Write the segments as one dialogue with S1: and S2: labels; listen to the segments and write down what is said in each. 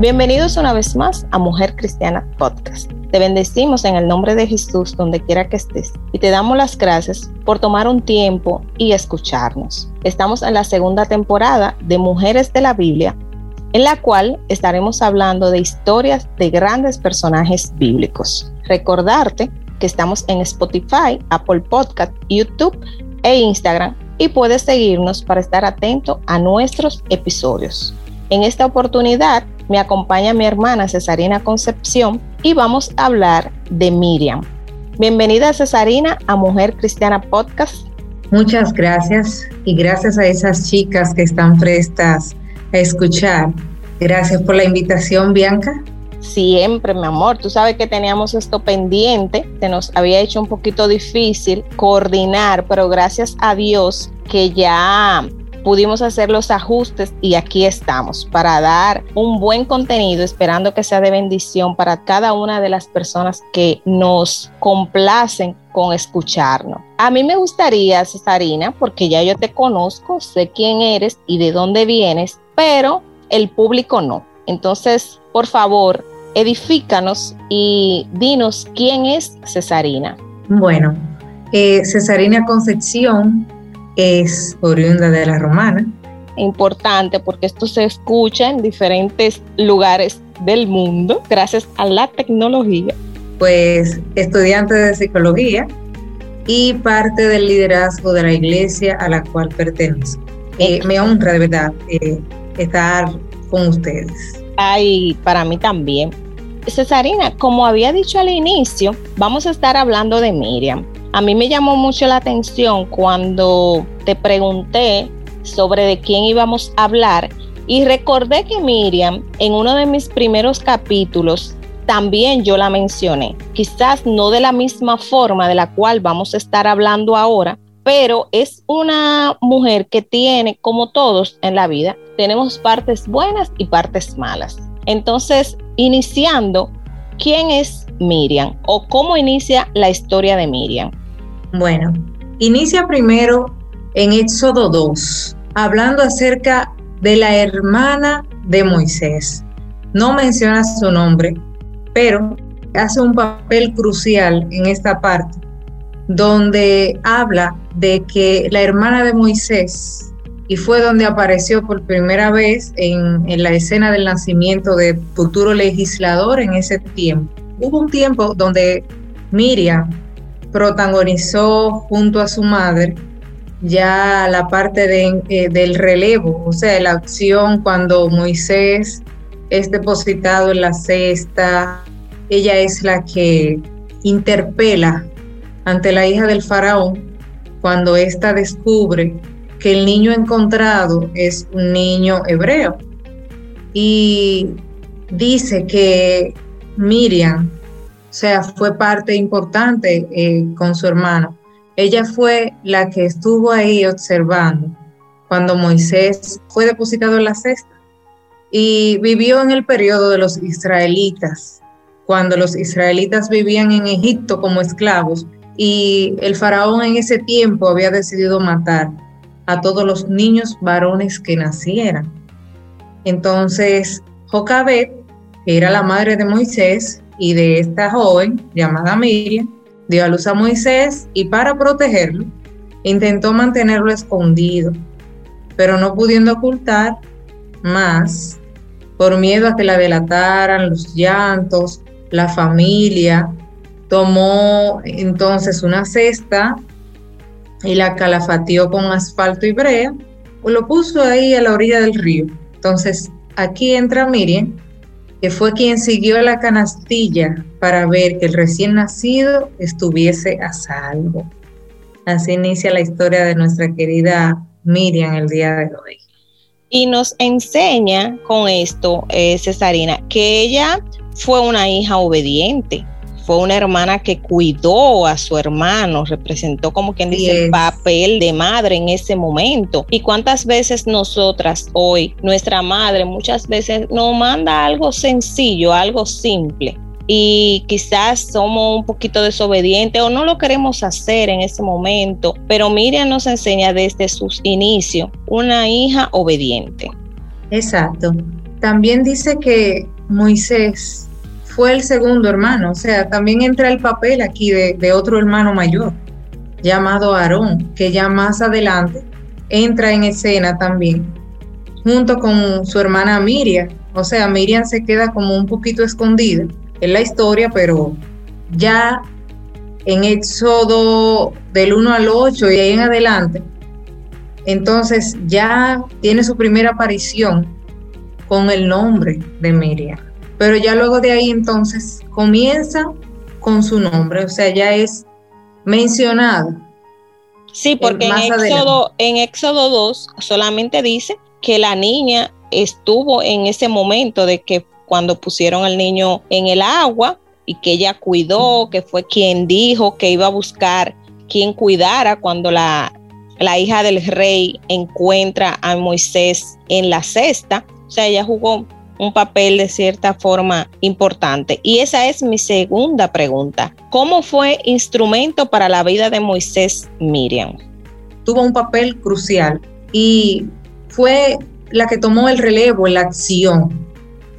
S1: Bienvenidos una vez más a Mujer Cristiana Podcast. Te bendecimos en el nombre de Jesús donde quiera que estés y te damos las gracias por tomar un tiempo y escucharnos. Estamos en la segunda temporada de Mujeres de la Biblia, en la cual estaremos hablando de historias de grandes personajes bíblicos. Recordarte que estamos en Spotify, Apple Podcast, YouTube e Instagram y puedes seguirnos para estar atento a nuestros episodios. En esta oportunidad me acompaña mi hermana Cesarina Concepción y vamos a hablar de Miriam. Bienvenida Cesarina a Mujer Cristiana Podcast.
S2: Muchas gracias y gracias a esas chicas que están prestas a escuchar. Gracias por la invitación, Bianca.
S1: Siempre, mi amor. Tú sabes que teníamos esto pendiente, se nos había hecho un poquito difícil coordinar, pero gracias a Dios que ya pudimos hacer los ajustes y aquí estamos para dar un buen contenido, esperando que sea de bendición para cada una de las personas que nos complacen con escucharnos. A mí me gustaría, Cesarina, porque ya yo te conozco, sé quién eres y de dónde vienes, pero el público no. Entonces, por favor, edifícanos y dinos quién es Cesarina.
S2: Bueno, eh, Cesarina Concepción es oriunda de la Romana.
S1: Importante porque esto se escucha en diferentes lugares del mundo gracias a la tecnología.
S2: Pues estudiante de psicología y parte del liderazgo de la iglesia a la cual pertenezco. Eh, me honra de verdad eh, estar con ustedes.
S1: Ay, para mí también. Cesarina, como había dicho al inicio, vamos a estar hablando de Miriam. A mí me llamó mucho la atención cuando te pregunté sobre de quién íbamos a hablar y recordé que Miriam en uno de mis primeros capítulos también yo la mencioné, quizás no de la misma forma de la cual vamos a estar hablando ahora, pero es una mujer que tiene, como todos en la vida, tenemos partes buenas y partes malas. Entonces, iniciando, ¿quién es Miriam o cómo inicia la historia de Miriam?
S2: Bueno, inicia primero en Éxodo 2, hablando acerca de la hermana de Moisés. No menciona su nombre, pero hace un papel crucial en esta parte, donde habla de que la hermana de Moisés, y fue donde apareció por primera vez en, en la escena del nacimiento de futuro legislador en ese tiempo. Hubo un tiempo donde Miriam protagonizó junto a su madre ya la parte de, eh, del relevo, o sea, la acción cuando Moisés es depositado en la cesta, ella es la que interpela ante la hija del faraón cuando ésta descubre que el niño encontrado es un niño hebreo. Y dice que Miriam sea, fue parte importante eh, con su hermano. Ella fue la que estuvo ahí observando cuando Moisés fue depositado en la cesta y vivió en el periodo de los israelitas, cuando los israelitas vivían en Egipto como esclavos y el faraón en ese tiempo había decidido matar a todos los niños varones que nacieran. Entonces, Jocabet, que era la madre de Moisés, y de esta joven llamada Miriam dio a luz a Moisés y para protegerlo intentó mantenerlo escondido, pero no pudiendo ocultar más por miedo a que la delataran los llantos, la familia, tomó entonces una cesta y la calafateó con asfalto y brea, o lo puso ahí a la orilla del río. Entonces aquí entra Miriam que fue quien siguió la canastilla para ver que el recién nacido estuviese a salvo. Así inicia la historia de nuestra querida Miriam el día de hoy.
S1: Y nos enseña con esto, eh, Cesarina, que ella fue una hija obediente, fue una hermana que cuidó a su hermano, representó como quien dice el papel de madre en ese momento. Y cuántas veces nosotras hoy, nuestra madre muchas veces nos manda algo sencillo, algo simple, y quizás somos un poquito desobedientes o no lo queremos hacer en ese momento, pero Miriam nos enseña desde sus inicios una hija obediente.
S2: Exacto. también dice que Moisés fue el segundo hermano, o sea, también entra el papel aquí de, otro hermano mayor, llamado Aarón, que ya más adelante entra en escena también, junto con su hermana Miriam. O sea, Miriam se queda como un poquito escondida en la historia, pero ya en Éxodo del 1 al 8 y ahí en adelante, entonces ya tiene su primera aparición con el nombre de Miriam. Pero ya luego de ahí entonces comienza con su nombre, o sea, ya es mencionada.
S1: Sí, porque en Éxodo, en Éxodo 2 solamente dice que la niña estuvo en ese momento de que cuando pusieron al niño en el agua y que ella cuidó, que fue quien dijo que iba a buscar quien cuidara cuando la, la hija del rey encuentra a Moisés en la cesta. O sea, ella jugó un papel de cierta forma importante. Y esa es mi segunda pregunta. ¿Cómo fue instrumento para la vida de Moisés Miriam?
S2: Tuvo un papel crucial y fue la que tomó el relevo la acción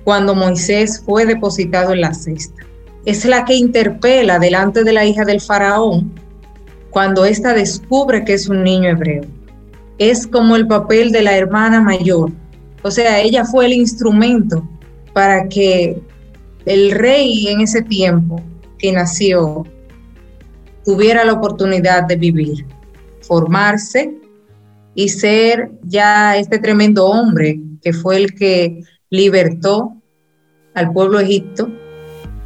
S2: cuando Moisés fue depositado en la cesta. Es la que interpela delante de la hija del faraón cuando ésta descubre que es un niño hebreo. Es como el papel de la hermana mayor. O sea, ella fue el instrumento para que el rey en ese tiempo que nació tuviera la oportunidad de vivir, formarse y ser ya este tremendo hombre que fue el que libertó al pueblo egipto.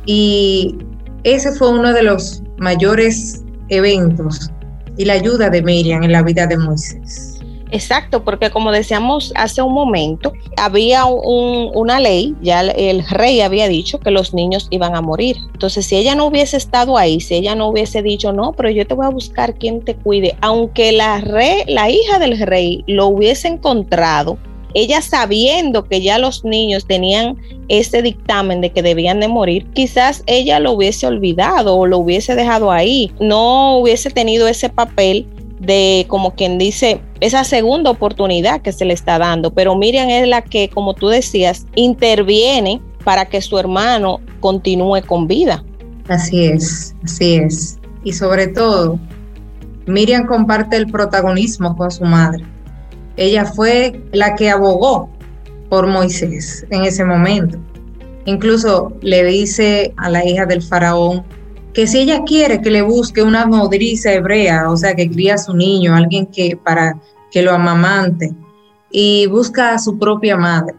S2: Y ese fue uno de los mayores eventos y la ayuda de Miriam en la vida de Moisés.
S1: Exacto, porque como decíamos hace un momento, había una ley, ya el rey había dicho que los niños iban a morir. Entonces, si ella no hubiese estado ahí, si ella no hubiese dicho, no, pero yo te voy a buscar quien te cuide, aunque la, rey, la hija del rey lo hubiese encontrado, ella sabiendo que ya los niños tenían ese dictamen de que debían de morir, quizás ella lo hubiese olvidado o lo hubiese dejado ahí, no hubiese tenido ese papel de, como quien dice, esa segunda oportunidad que se le está dando. Pero Miriam es la que, como tú decías, interviene para que su hermano continúe con vida.
S2: Así es, así es. Y sobre todo, Miriam comparte el protagonismo con su madre. Ella fue la que abogó por Moisés en ese momento. Incluso le dice a la hija del faraón, que si ella quiere que le busque una nodriza hebrea, o sea, que cría a su niño, alguien que para que lo amamante, y busca a su propia madre.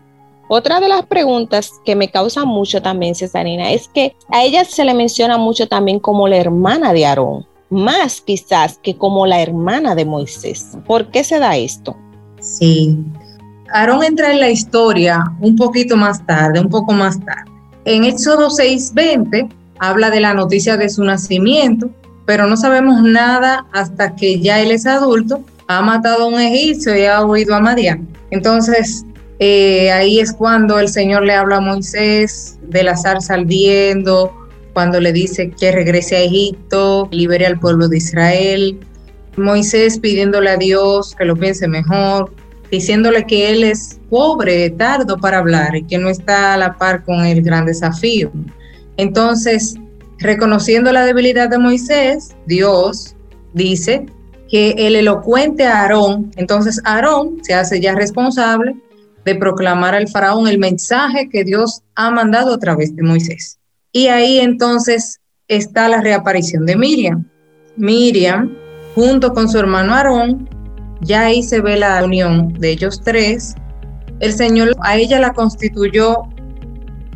S1: Otra de las preguntas que me causa mucho también, Cesarina, es que a ella se le menciona mucho también como la hermana de Aarón, más quizás que como la hermana de Moisés. ¿Por qué se da esto?
S2: Sí, Aarón entra en la historia un poquito más tarde, un poco más tarde. En Éxodo 6:20 habla de la noticia de su nacimiento, pero no sabemos nada hasta que ya él es adulto, ha matado a un egipcio y ha huido a Madián. Entonces, eh, ahí es cuando el Señor le habla a Moisés de la zarza ardiendo, cuando le dice que regrese a Egipto, libere al pueblo de Israel. Moisés pidiéndole a Dios que lo piense mejor, diciéndole que él es pobre, tardo para hablar y que no está a la par con el gran desafío. Entonces, reconociendo la debilidad de Moisés, Dios dice que el elocuente Aarón, entonces Aarón se hace ya responsable de proclamar al faraón el mensaje que Dios ha mandado a través de Moisés. Y ahí entonces está la reaparición de Miriam. Miriam, junto con su hermano Aarón, ya ahí se ve la unión de ellos tres. El Señor a ella la constituyó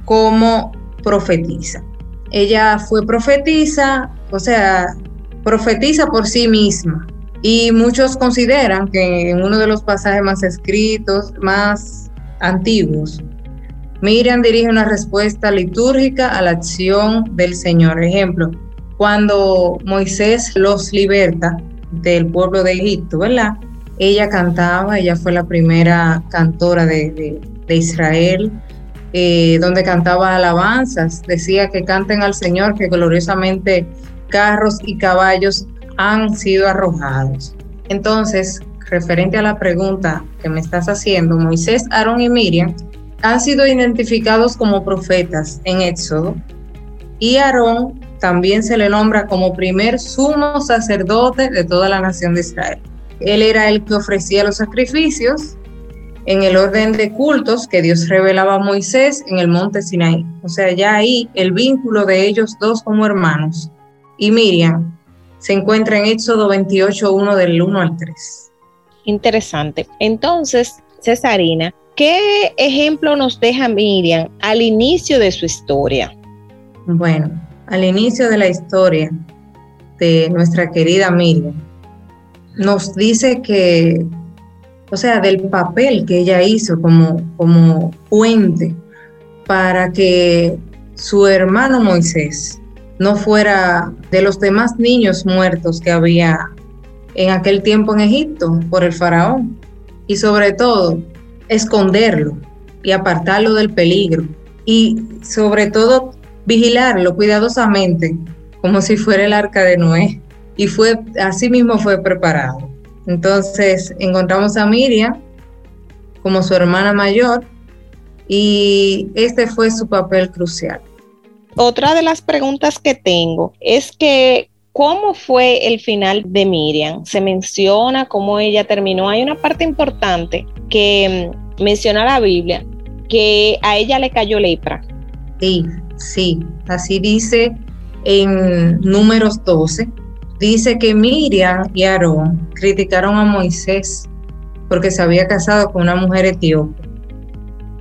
S2: como profetiza. Ella fue profetisa, o sea, profetiza por sí misma. Y muchos consideran que en uno de los pasajes más escritos, más antiguos, Miriam dirige una respuesta litúrgica a la acción del Señor. Ejemplo, cuando Moisés los liberta del pueblo de Egipto, ¿verdad? Ella cantaba, ella fue la primera cantora de, de Israel, eh, donde cantaba alabanzas, decía que canten al Señor, que gloriosamente carros y caballos han sido arrojados. Entonces, referente a la pregunta que me estás haciendo, Moisés, Aarón y Miriam han sido identificados como profetas en Éxodo y Aarón también se le nombra como primer sumo sacerdote de toda la nación de Israel. Él era el que ofrecía los sacrificios en el orden de cultos que Dios revelaba a Moisés en el monte Sinaí. O sea, ya ahí el vínculo de ellos dos como hermanos. Y Miriam se encuentra en Éxodo 28, 1 del 1 al 3.
S1: Interesante. Entonces, Cesarina, ¿qué ejemplo nos deja Miriam al inicio de su historia?
S2: Bueno, al inicio de la historia de nuestra querida Miriam, nos dice que, o sea, del papel que ella hizo como, como puente para que su hermano Moisés no fuera de los demás niños muertos que había en aquel tiempo en Egipto por el faraón. Y sobre todo, esconderlo y apartarlo del peligro. Y sobre todo, vigilarlo cuidadosamente, como si fuera el arca de Noé. Y fue, así mismo fue preparado. Entonces encontramos a Miriam como su hermana mayor y este fue su papel crucial.
S1: Otra de las preguntas que tengo es que ¿Cómo fue el final de Miriam? Se menciona cómo ella terminó. Hay una parte importante que mm, menciona la Biblia, que a ella le cayó lepra.
S2: Sí, sí, así dice en números 12. Dice que Miriam y Aarón criticaron a Moisés porque se había casado con una mujer etíope.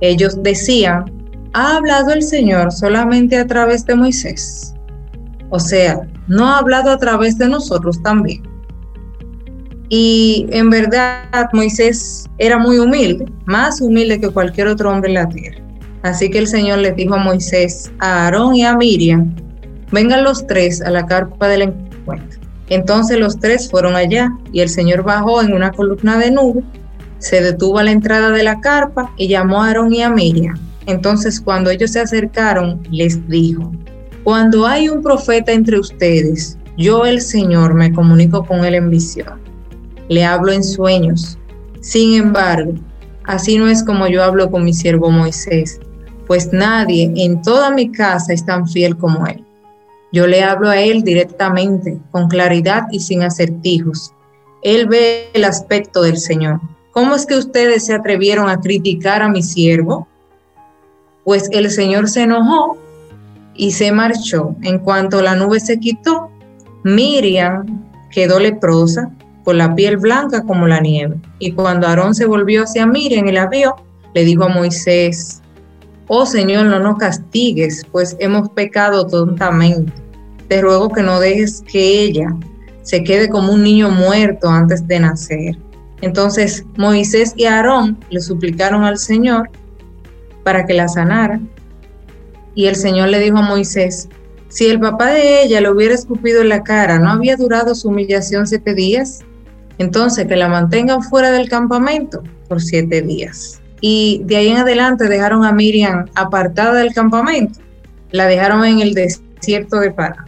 S2: Ellos decían, ha hablado el Señor solamente a través de Moisés. O sea, no ha hablado a través de nosotros también. Y en verdad Moisés era muy humilde, más humilde que cualquier otro hombre en la tierra. Así que el Señor le dijo a Moisés, a Aarón y a Miriam, vengan los tres a la carpa del encuentro. Entonces los tres fueron allá y el Señor bajó en una columna de nube, se detuvo a la entrada de la carpa y llamó a Aarón y a Miriam. Entonces cuando ellos se acercaron, les dijo, cuando hay un profeta entre ustedes, yo el Señor me comunico con él en visión. Le hablo en sueños. Sin embargo, así no es como yo hablo con mi siervo Moisés, pues nadie en toda mi casa es tan fiel como él. Yo le hablo a él directamente, con claridad y sin acertijos. Él ve el aspecto del Señor. ¿Cómo es que ustedes se atrevieron a criticar a mi siervo? Pues el Señor se enojó y se marchó. En cuanto la nube se quitó, Miriam quedó leprosa, con la piel blanca como la nieve. Y cuando Aarón se volvió hacia Miriam y la vio, le dijo a Moisés, Oh Señor, no nos castigues, pues hemos pecado tontamente. Te ruego que no dejes que ella se quede como un niño muerto antes de nacer. Entonces Moisés y Aarón le suplicaron al Señor para que la sanara. Y el Señor le dijo a Moisés, si el papá de ella le hubiera escupido en la cara, ¿no había durado su humillación siete días? Entonces que la mantengan fuera del campamento por siete días. Y de ahí en adelante dejaron a Miriam apartada del campamento. La dejaron en el desierto de Pará.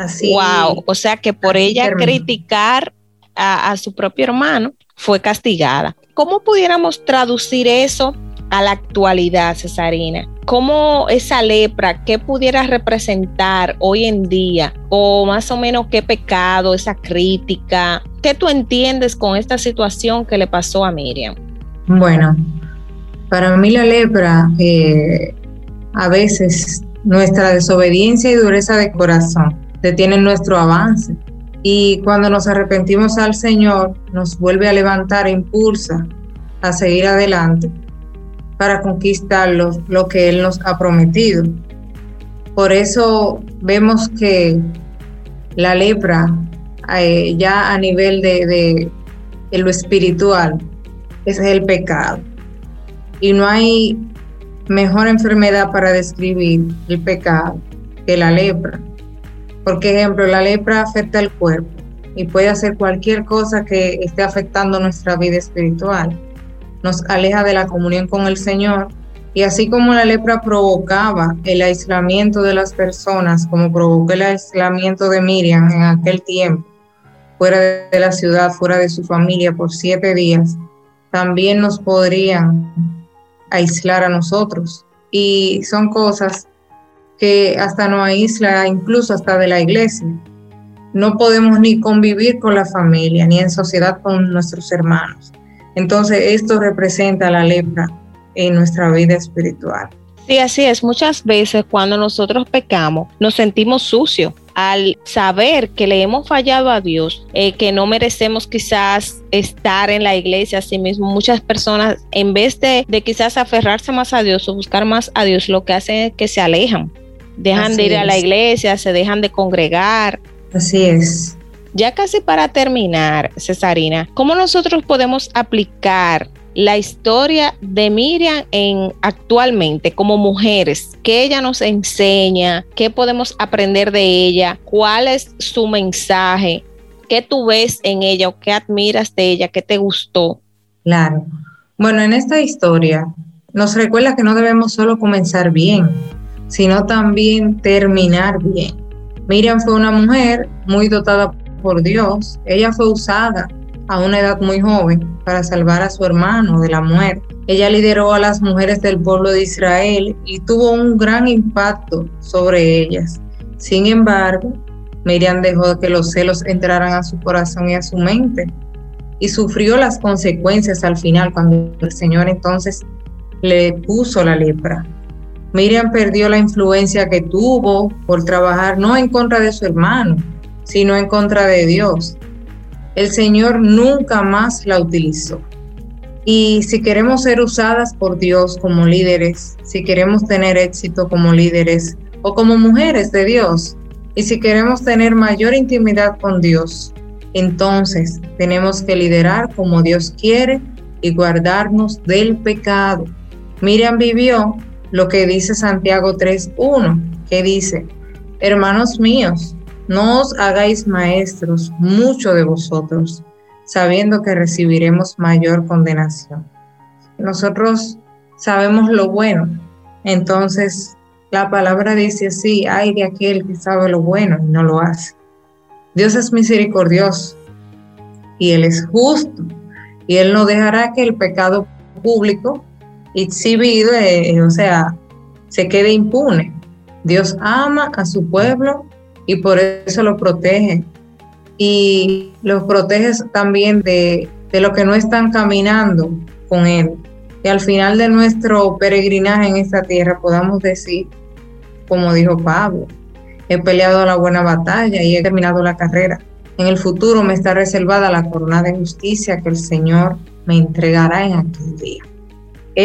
S1: Así. Wow, o sea que por ella criticar a, a su propio hermano fue castigada. ¿Cómo pudiéramos traducir eso a la actualidad, Cesarina? ¿Cómo esa lepra, qué pudiera representar hoy en día? O más o menos qué pecado, esa crítica. ¿Qué tú entiendes con esta situación que le pasó a Miriam?
S2: Bueno, para mí la lepra, eh, a veces nuestra desobediencia y dureza de corazón detienen nuestro avance. Y cuando nos arrepentimos al Señor, nos vuelve a levantar e impulsa a seguir adelante para conquistar lo, que Él nos ha prometido. Por eso vemos que la lepra, eh, ya a nivel de, de lo espiritual, es el pecado. Y no hay mejor enfermedad para describir el pecado que la lepra. Por ejemplo, la lepra afecta el cuerpo y puede hacer cualquier cosa que esté afectando nuestra vida espiritual nos aleja de la comunión con el Señor. Y así como la lepra provocaba el aislamiento de las personas, como provocó el aislamiento de Miriam en aquel tiempo, fuera de la ciudad, fuera de su familia por siete días, también nos podrían aislar a nosotros. Y son cosas que hasta nos aísla incluso hasta de la iglesia. No podemos ni convivir con la familia, ni en sociedad con nuestros hermanos. Entonces esto representa la lepra en nuestra vida espiritual.
S1: Sí, así es. Muchas veces cuando nosotros pecamos nos sentimos sucios al saber que le hemos fallado a Dios, eh, que no merecemos quizás estar en la iglesia así mismo. Muchas personas, en vez de, de, quizás aferrarse más a Dios o buscar más a Dios, lo que hacen es que se alejan. Dejan de ir a la iglesia, se dejan de congregar.
S2: Así es.
S1: Ya casi para terminar, Cesarina, ¿cómo nosotros podemos aplicar la historia de Miriam en actualmente como mujeres, qué ella nos enseña, qué podemos aprender de ella, cuál es su mensaje, qué tú ves en ella o qué admiras de ella, qué te gustó.
S2: Claro. Bueno, en esta historia nos recuerda que no debemos solo comenzar bien, sino también terminar bien. Miriam fue una mujer muy dotada por Dios, ella fue usada a una edad muy joven para salvar a su hermano de la muerte. Ella lideró a las mujeres del pueblo de Israel y tuvo un gran impacto sobre ellas. Sin embargo, Miriam dejó que los celos entraran a su corazón y a su mente y sufrió las consecuencias al final cuando el Señor entonces le puso la lepra. Miriam perdió la influencia que tuvo por trabajar no en contra de su hermano, sino en contra de Dios el Señor nunca más la utilizó. Y si queremos ser usadas por Dios como líderes, si queremos tener éxito como líderes o como mujeres de Dios, y si queremos tener mayor intimidad con Dios, entonces tenemos que liderar como Dios quiere y guardarnos del pecado. Miriam vivió lo que dice Santiago 3.1, que dice, hermanos míos, no os hagáis maestros mucho de vosotros, sabiendo que recibiremos mayor condenación. Nosotros sabemos lo bueno, entonces la palabra dice así, hay de aquel que sabe lo bueno y no lo hace. Dios es misericordioso y Él es justo y Él no dejará que el pecado público exhibido, eh, o sea, se quede impune. Dios ama a su pueblo y por eso lo protege. Y los protege también de, de lo que no están caminando con Él. Y al final de nuestro peregrinaje en esta tierra podamos decir, como dijo Pablo, he peleado la buena batalla y he terminado la carrera. En el futuro me está reservada la corona de justicia que el Señor me entregará en aquel día.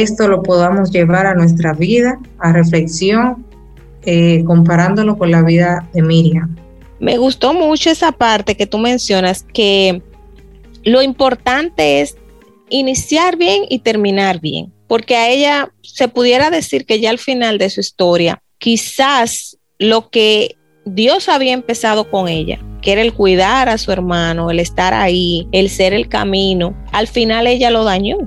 S2: Esto lo podamos llevar a nuestra vida, a reflexión eh, comparándolo con la vida de Miriam.
S1: Me gustó mucho esa parte que tú mencionas, que lo importante es iniciar bien y terminar bien, porque a ella se pudiera decir que ya al final de su historia, quizás lo que Dios había empezado con ella, que era el cuidar a su hermano, el estar ahí, el ser el camino, al final ella lo dañó.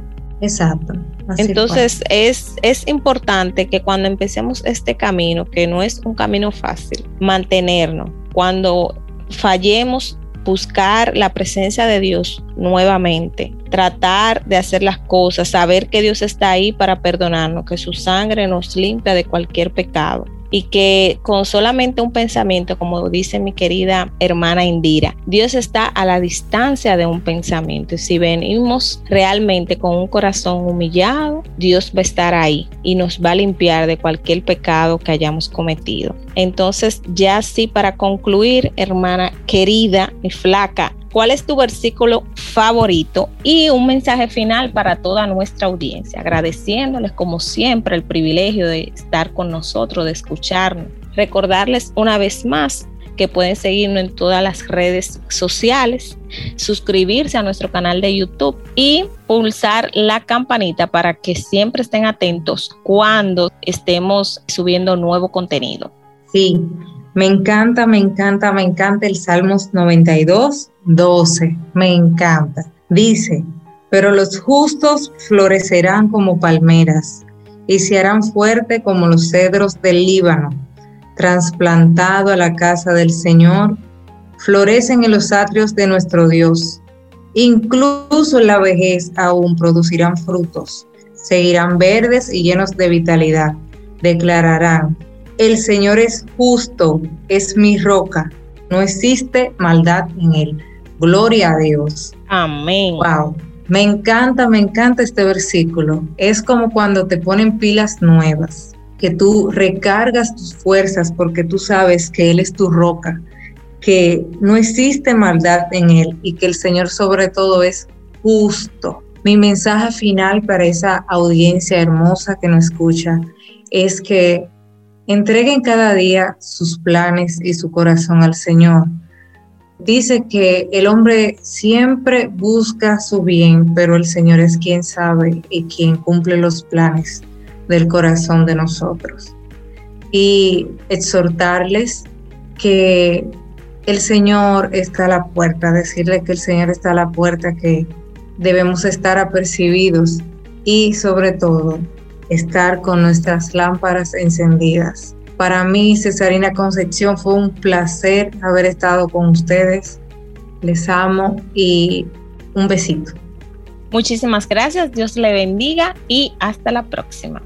S2: Exacto.
S1: Entonces es, es importante que cuando empecemos este camino, que no es un camino fácil, mantenernos. Cuando fallemos, buscar la presencia de Dios nuevamente, tratar de hacer las cosas, saber que Dios está ahí para perdonarnos, que su sangre nos limpia de cualquier pecado y que con solamente un pensamiento, como dice mi querida hermana Indira, Dios está a la distancia de un pensamiento. Y si venimos realmente con un corazón humillado, Dios va a estar ahí y nos va a limpiar de cualquier pecado que hayamos cometido. Entonces, ya sí, para concluir, hermana querida y flaca, cuál es tu versículo favorito y un mensaje final para toda nuestra audiencia, agradeciéndoles como siempre el privilegio de estar con nosotros, de escucharnos. Recordarles una vez más que pueden seguirnos en todas las redes sociales, suscribirse a nuestro canal de YouTube y pulsar la campanita para que siempre estén atentos cuando estemos subiendo nuevo contenido.
S2: Sí, me encanta, me encanta, me encanta el Salmos 92, 12. Me encanta. Dice, pero los justos florecerán como palmeras y se harán fuerte como los cedros del Líbano. Trasplantado a la casa del Señor, florecen en los atrios de nuestro Dios. Incluso en la vejez aún producirán frutos. seguirán verdes y llenos de vitalidad. Declararán, el Señor es justo, es mi roca, no existe maldad en él. Gloria a Dios.
S1: Amén.
S2: Wow. Me encanta, me encanta este versículo. Es como cuando te ponen pilas nuevas, que tú recargas tus fuerzas porque tú sabes que Él es tu roca, que no existe maldad en Él y que el Señor sobre todo es justo. Mi mensaje final para esa audiencia hermosa que nos escucha es que entreguen cada día sus planes y su corazón al Señor dice que el hombre siempre busca su bien, pero el Señor es quien sabe y quien cumple los planes del corazón de nosotros. Y exhortarles que el Señor está a la puerta, decirle que el Señor está a la puerta, que debemos estar apercibidos y sobre todo estar con nuestras lámparas encendidas para mí, Cesarina Concepción, fue un placer haber estado con ustedes. Les amo y un besito.
S1: Muchísimas gracias, Dios le bendiga y hasta la próxima.